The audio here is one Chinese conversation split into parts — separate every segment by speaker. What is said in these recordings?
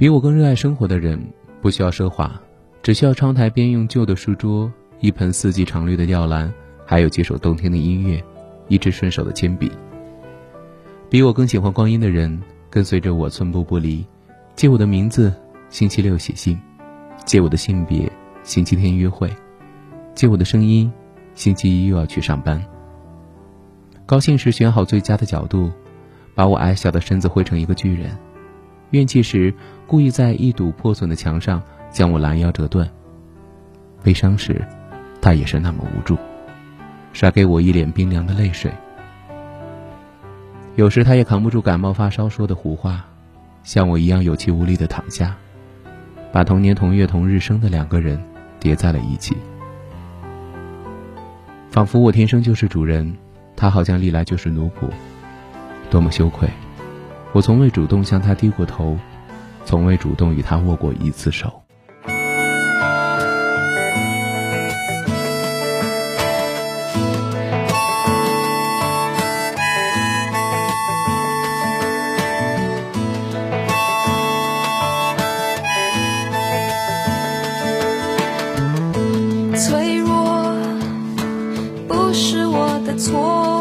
Speaker 1: 比我更热爱生活的人，不需要奢华，只需要窗台边用旧的书桌、一盆四季常绿的吊兰，还有几首动听的音乐，一支顺手的铅笔。比我更喜欢光阴的人，跟随着我寸步不离，借我的名字，星期六写信；借我的性别，星期天约会；借我的声音，星期一又要去上班。高兴时选好最佳的角度，把我矮小的身子绘成一个巨人。怨气时，故意在一堵破损的墙上将我拦腰折断；悲伤时，他也是那么无助，甩给我一脸冰凉的泪水。有时他也扛不住感冒发烧说的胡话，像我一样有气无力的躺下，把同年同月同日生的两个人叠在了一起，仿佛我天生就是主人，他好像历来就是奴仆，多么羞愧！我从未主动向他低过头，从未主动与他握过一次手。
Speaker 2: 脆弱不是我的错，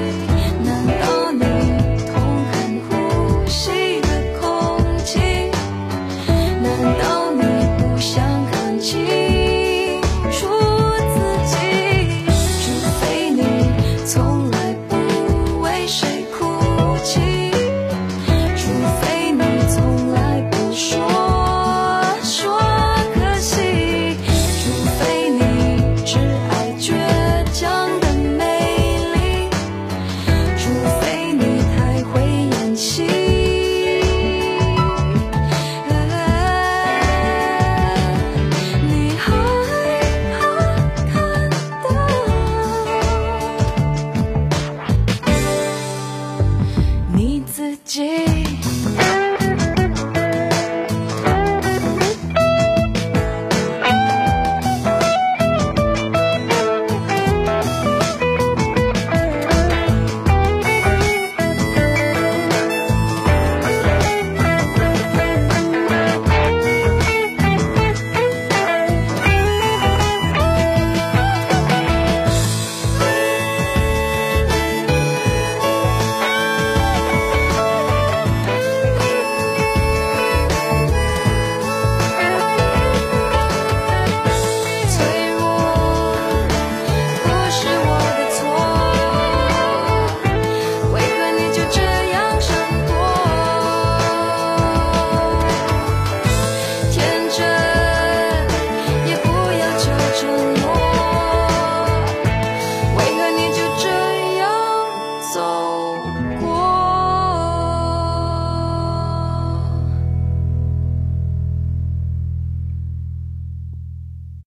Speaker 2: Thank you.